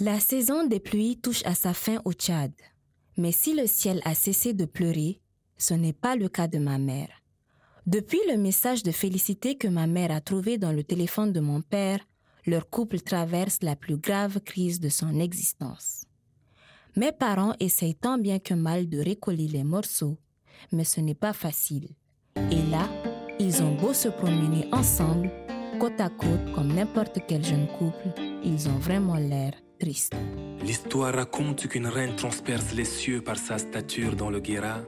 La saison des pluies touche à sa fin au Tchad. Mais si le ciel a cessé de pleurer, ce n'est pas le cas de ma mère. Depuis le message de félicité que ma mère a trouvé dans le téléphone de mon père, leur couple traverse la plus grave crise de son existence. Mes parents essayent tant bien que mal de récoller les morceaux, mais ce n'est pas facile. Et là, ils ont beau se promener ensemble, côte à côte comme n'importe quel jeune couple, ils ont vraiment l'air L'histoire raconte qu'une reine transperce les cieux par sa stature dans le Guéra,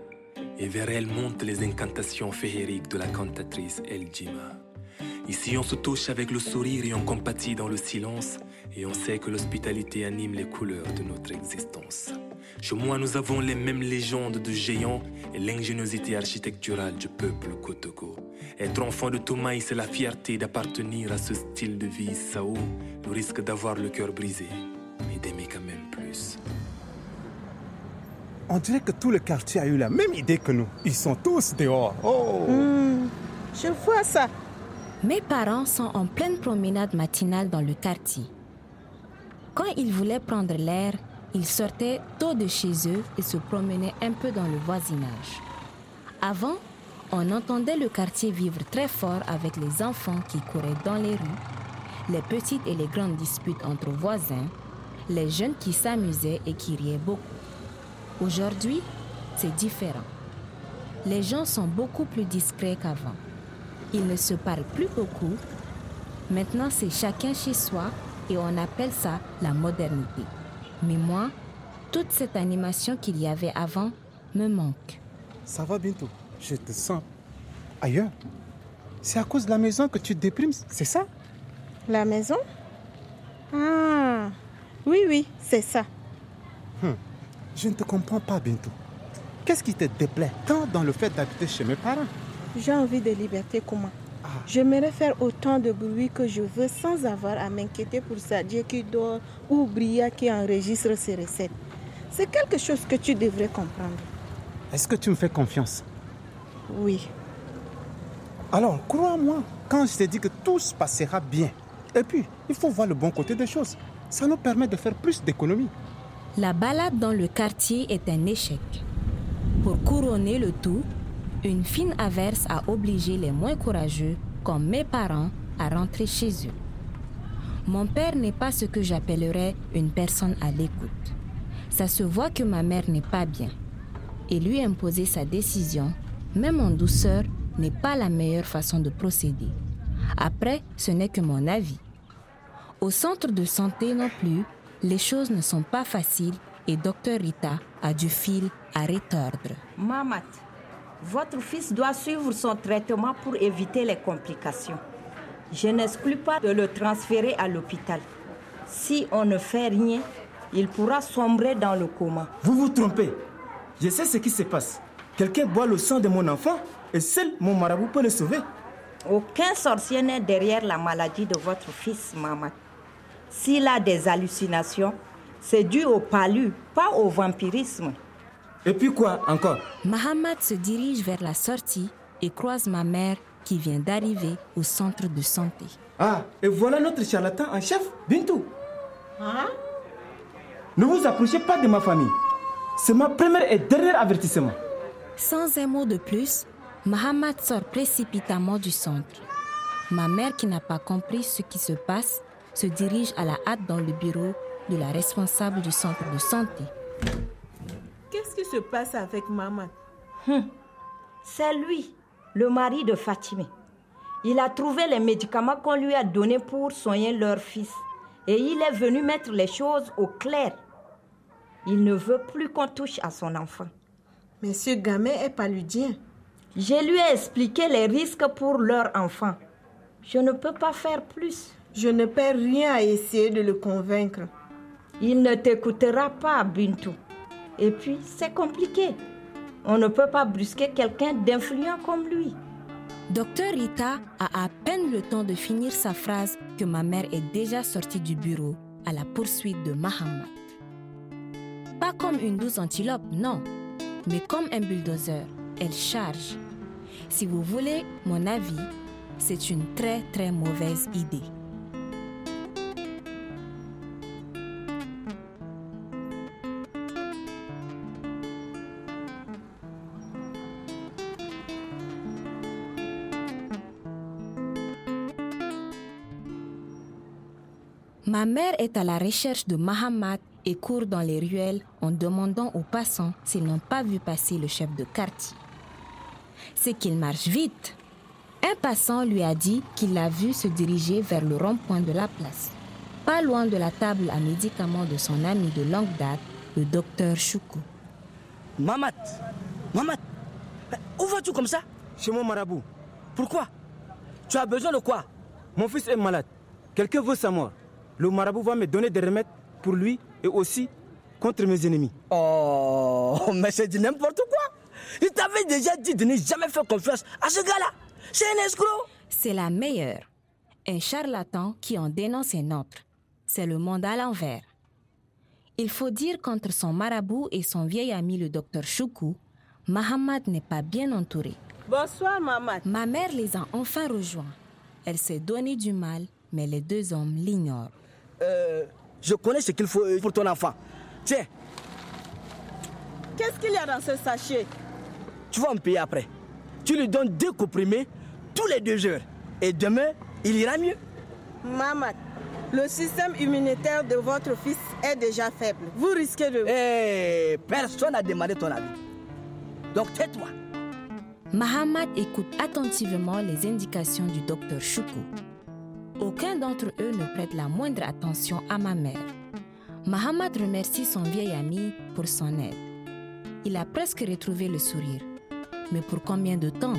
et vers elle montent les incantations féeriques de la cantatrice El Jima. Ici, on se touche avec le sourire et on compatit dans le silence, et on sait que l'hospitalité anime les couleurs de notre existence. Chez moi, nous avons les mêmes légendes de géants et l'ingéniosité architecturale du peuple Kotoko. Être enfant de Toumaï, c'est la fierté d'appartenir à ce style de vie Sao, le risque d'avoir le cœur brisé, mais d'aimer quand même plus. On dirait que tout le quartier a eu la même idée que nous. Ils sont tous dehors. Oh Hmm, je vois ça. Mes parents sont en pleine promenade matinale dans le quartier. Quand ils voulaient prendre l'air, ils sortaient tôt de chez eux et se promenaient un peu dans le voisinage. Avant, on entendait le quartier vivre très fort avec les enfants qui couraient dans les rues, les petites et les grandes disputes entre voisins, les jeunes qui s'amusaient et qui riaient beaucoup. Aujourd'hui, c'est différent. Les gens sont beaucoup plus discrets qu'avant. Ils ne se parlent plus beaucoup. Maintenant, c'est chacun chez soi et on appelle ça la modernité. Mais moi, toute cette animation qu'il y avait avant me manque. Ça va bientôt. Je te sens ailleurs. C'est à cause de la maison que tu te déprimes, c'est ça? La maison? Ah, oui, oui, c'est ça. Je ne te comprends pas, Bintou. Qu'est-ce qui te déplaît tant dans le fait d'habiter chez mes parents? J'ai envie de liberté comment J'aimerais faire autant de bruit que je veux sans avoir à m'inquiéter pour Sadia qui dort ou Bria qui enregistre ses recettes. C'est quelque chose que tu devrais comprendre. Est-ce que tu me fais confiance? Oui. Alors, crois-moi, quand je te dis que tout se passera bien. Et puis, il faut voir le bon côté des choses. Ça nous permet de faire plus d'économies. La balade dans le quartier est un échec. Pour couronner le tout, une fine averse a obligé les moins courageux, comme mes parents, à rentrer chez eux. Mon père n'est pas ce que j'appellerais une personne à l'écoute. Ça se voit que ma mère n'est pas bien. Et lui imposer sa décision, même en douceur, n'est pas la meilleure façon de procéder. Après, ce n'est que mon avis. Au centre de santé non plus, les choses ne sont pas faciles et Dr Rita a du fil à retordre. Mamat, votre fils doit suivre son traitement pour éviter les complications. Je n'exclus pas de le transférer à l'hôpital. Si on ne fait rien, il pourra sombrer dans le coma. Vous vous trompez. Je sais ce qui se passe. Quelqu'un boit le sang de mon enfant et seul mon marabout peut le sauver. Aucun sorcier n'est derrière la maladie de votre fils, Mamat. S'il a des hallucinations, c'est dû au palu, pas au vampirisme. Et puis quoi encore? Mahamad se dirige vers la sortie et croise ma mère qui vient d'arriver au centre de santé. Ah, et voilà notre charlatan en chef, Bintou. Hein? Ne vous approchez pas de ma famille. C'est ma première et dernier avertissement. Sans un mot de plus, Mahamad sort précipitamment du centre. Ma mère, qui n'a pas compris ce qui se passe, se dirige à la hâte dans le bureau de la responsable du centre de santé. Qu'est-ce qui se passe avec maman? C'est lui, le mari de Fatimé. Il a trouvé les médicaments qu'on lui a donnés pour soigner leur fils. Et il est venu mettre les choses au clair. Il ne veut plus qu'on touche à son enfant. Mais ce gamin est paludien. Je lui ai expliqué les risques pour leur enfant. Je ne peux pas faire plus. Je ne perds rien à essayer de le convaincre. Il ne t'écoutera pas, Bintou. Et puis, c'est compliqué. On ne peut pas brusquer quelqu'un d'influent comme lui. Docteur Rita a à peine le temps de finir sa phrase que ma mère est déjà sortie du bureau à la poursuite de Mahamad. Pas comme une douce antilope, non, mais comme un bulldozer. Elle charge. Si vous voulez mon avis, c'est une très très mauvaise idée. Ma mère est à la recherche de Mahamat et court dans les ruelles en demandant aux passants s'ils n'ont pas vu passer le chef de quartier. C'est qu'il marche vite. Un passant lui a dit qu'il l'a vu se diriger vers le rond-point de la place, pas loin de la table à médicaments de son ami de longue date, le docteur Choukou. Mamat, Mamat, où vas-tu comme ça? Chez mon marabout. Pourquoi? Tu as besoin de quoi? Mon fils est malade. Quelqu'un veut sa mort. Le marabout va me donner des remèdes pour lui et aussi contre mes ennemis. Oh, mais c'est du n'importe quoi. Il t'avait déjà dit de ne jamais faire confiance à ce gars-là. C'est un escroc. C'est la meilleure. Un charlatan qui en dénonce un autre. C'est le monde à l'envers. Il faut dire qu'entre son marabout et son vieil ami le docteur Choukou, Mahamad n'est pas bien entouré. Bonsoir, maman. Ma mère les a enfin rejoints. Elle s'est donné du mal, mais les deux hommes l'ignorent. Euh, je connais ce qu'il faut pour ton enfant. Tiens, Qu'est-ce qu'il y a dans ce sachet? Tu vas me payer après. Tu lui donnes deux comprimés tous les deux heures. Et demain, il ira mieux. Maman, le système immunitaire de votre fils est déjà faible. Vous risquez de... Eh, personne n'a demandé ton avis. Donc tais-toi. Mahamad écoute attentivement les indications du docteur Choukou. Aucun d'entre eux ne prête la moindre attention à ma mère. Mahamad remercie son vieil ami pour son aide. Il a presque retrouvé le sourire. Mais pour combien de temps?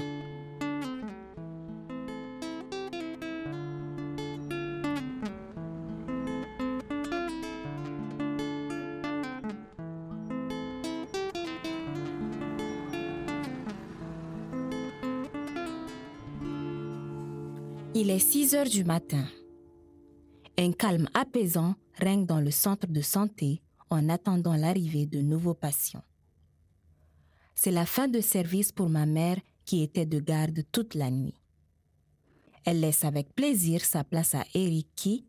Il est 6 heures du matin. Un calme apaisant règne dans le centre de santé en attendant l'arrivée de nouveaux patients. C'est la fin de service pour ma mère qui était de garde toute la nuit. Elle laisse avec plaisir sa place à Eric qui,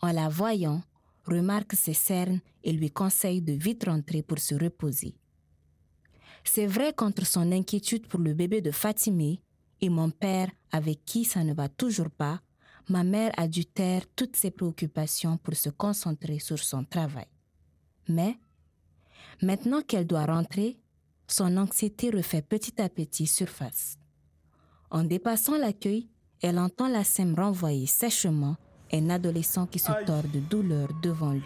en la voyant, remarque ses cernes et lui conseille de vite rentrer pour se reposer. C'est vrai qu'entre son inquiétude pour le bébé de Fatimé et mon père avec qui ça ne va toujours pas, ma mère a dû taire toutes ses préoccupations pour se concentrer sur son travail. Mais, maintenant qu'elle doit rentrer, son anxiété refait petit à petit surface. En dépassant l'accueil, elle entend la sème renvoyer sèchement un adolescent qui se Aïe. tord de douleur devant lui.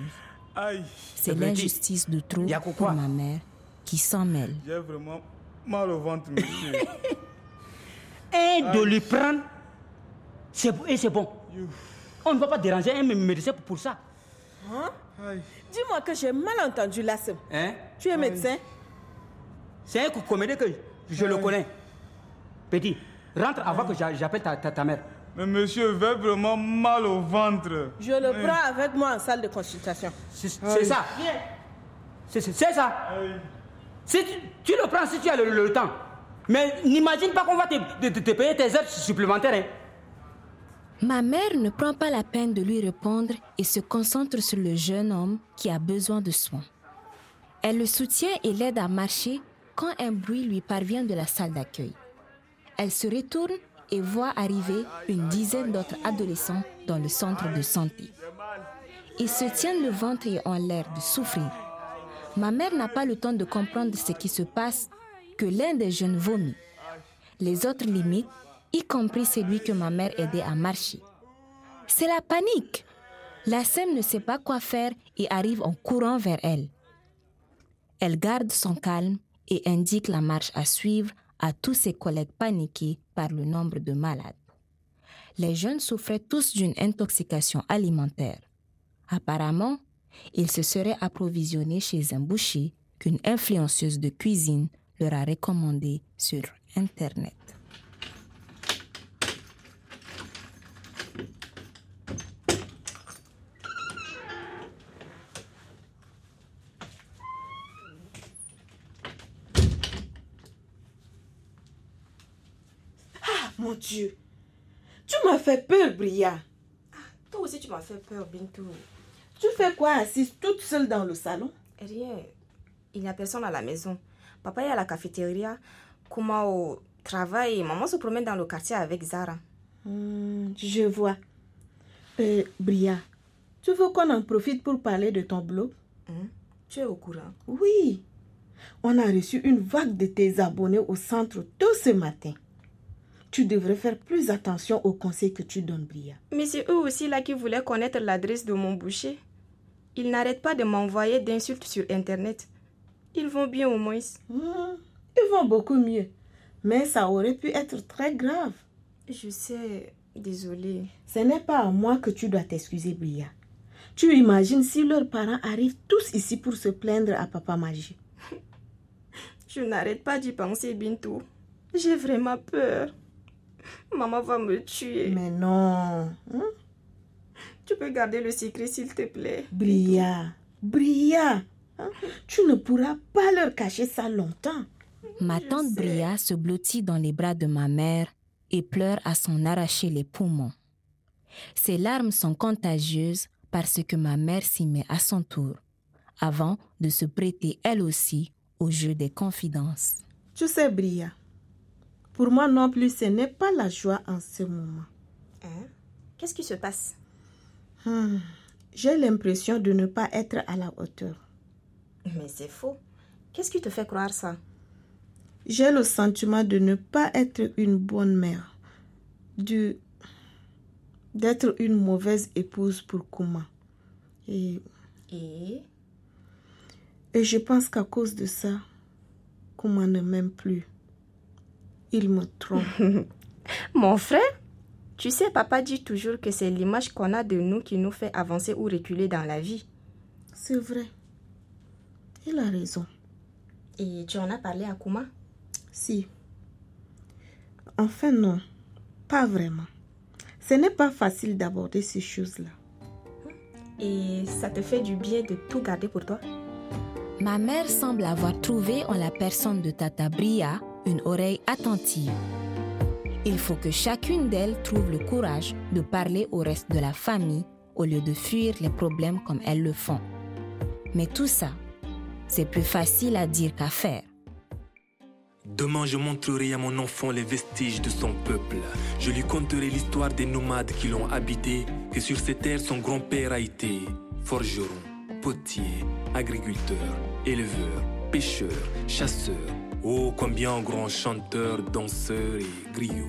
C'est l'injustice de trop pour ma mère qui s'en mêle. j'ai vraiment mal au ventre, monsieur. Un de lui prendre, c'est et c'est bon. On ne va pas déranger un médecin pour- ça. Aïe. Dis-moi que j'ai mal entendu là. Hein? Tu es médecin? C'est un comédien que je le connais. Petit, rentre avant que j'a- j'appelle ta, ta, ta mère. Mais monsieur, j'ai vraiment mal au ventre. Je le prends avec moi en salle de consultation. C'est ça. C'est ça. Si tu, tu le prends si tu as le, le temps. Mais n'imagine pas qu'on va te, payer tes heures supplémentaires. hein. Ma mère ne prend pas la peine de lui répondre et se concentre sur le jeune homme qui a besoin de soins. Elle le soutient et l'aide à marcher quand un bruit lui parvient de la salle d'accueil. Elle se retourne et voit arriver une dizaine d'autres adolescents dans le centre de santé. Ils se tiennent le ventre et ont l'air de souffrir. Ma mère n'a pas le temps de comprendre ce qui se passe que l'un des jeunes vomit. Les autres limitent, y compris celui que ma mère aidait à marcher. C'est la panique. La Sème ne sait pas quoi faire et arrive en courant vers elle. Elle garde son calme et indique la marche à suivre à tous ses collègues paniqués par le nombre de malades. Les jeunes souffraient tous d'une intoxication alimentaire. Apparemment, ils se seraient approvisionnés chez un boucher qu'une influenceuse de cuisine leur a recommandé sur Internet. Mon Dieu. Tu m'as fait peur, Bria. Toi aussi, tu m'as fait peur, Bintou. Tu fais quoi assise toute seule dans le salon? Rien. Il n'y a personne à la maison. Papa est à la cafétéria, Kuma au travail? Maman se promène dans le quartier avec Zara. Hmm, Je vois. Euh, Bria, tu veux qu'on en profite pour parler de ton blog Hein? Tu es au courant Oui. On a reçu une vague de tes abonnés au centre tôt ce matin. Tu devrais faire plus attention aux conseils que tu donnes, Bria. Mais c'est eux aussi là qui voulaient connaître l'adresse de mon boucher. Ils n'arrêtent pas de m'envoyer d'insultes sur Internet. Ils vont bien au moins. Hmm, ils vont beaucoup mieux. Mais ça aurait pu être très grave. Je sais, désolée. Ce n'est pas à moi que tu dois t'excuser, Bria. Tu imagines si leurs parents arrivent tous ici pour se plaindre à Papa Magie. Je n'arrête pas d'y penser, Bintou. J'ai vraiment peur. Maman va me tuer. Mais non. hein? Tu peux garder le secret, s'il te plaît. Bria, Bria, hein? Tu ne pourras pas leur cacher ça longtemps. Ma tante Bria se blottit dans les bras de ma mère et pleure à s'en arracher les poumons. Ses larmes sont contagieuses parce que ma mère s'y met à son tour, avant de se prêter elle aussi au jeu des confidences. Tu sais, Bria, pour moi non plus, ce n'est pas la joie en ce moment. Hein? Qu'est-ce qui se passe? Hmm, J'ai l'impression de ne pas être à la hauteur. Mais c'est faux. Qu'est-ce qui te fait croire ça? J'ai le sentiment de ne pas être une bonne mère, de d'être une mauvaise épouse pour Kuma. Et, Et? et je pense qu'à cause de ça, Kuma ne m'aime plus. Il me trompe. Mon frère Tu sais, papa dit toujours que c'est l'image qu'on a de nous qui nous fait avancer ou reculer dans la vie. C'est vrai. Il a raison. Et tu en as parlé à Kuma? Si. Enfin non, pas vraiment. Ce n'est pas facile d'aborder ces choses-là. Et ça te fait du bien de tout garder pour toi? Ma mère semble avoir trouvé en la personne de Tata Bria une oreille attentive. Il faut que chacune d'elles trouve le courage de parler au reste de la famille au lieu de fuir les problèmes comme elles le font. Mais tout ça, c'est plus facile à dire qu'à faire. Demain, je montrerai à mon enfant les vestiges de son peuple. Je lui conterai l'histoire des nomades qui l'ont habité, que sur ces terres son grand-père a été forgeron, potier, agriculteur, éleveur, pêcheur, chasseur. Oh, combien grand chanteur, danseur et griot.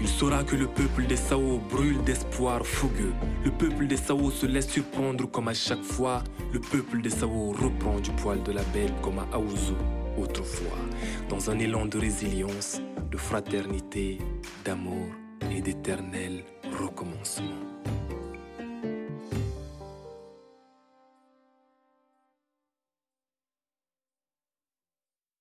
Il saura que le peuple des Sao brûle d'espoir fougueux. Le peuple des Sao se laisse surprendre comme à chaque fois. Le peuple des Sao reprend du poil de la belle comme à Aouzou autrefois. Dans un élan de résilience, de fraternité, d'amour et d'éternel recommencement.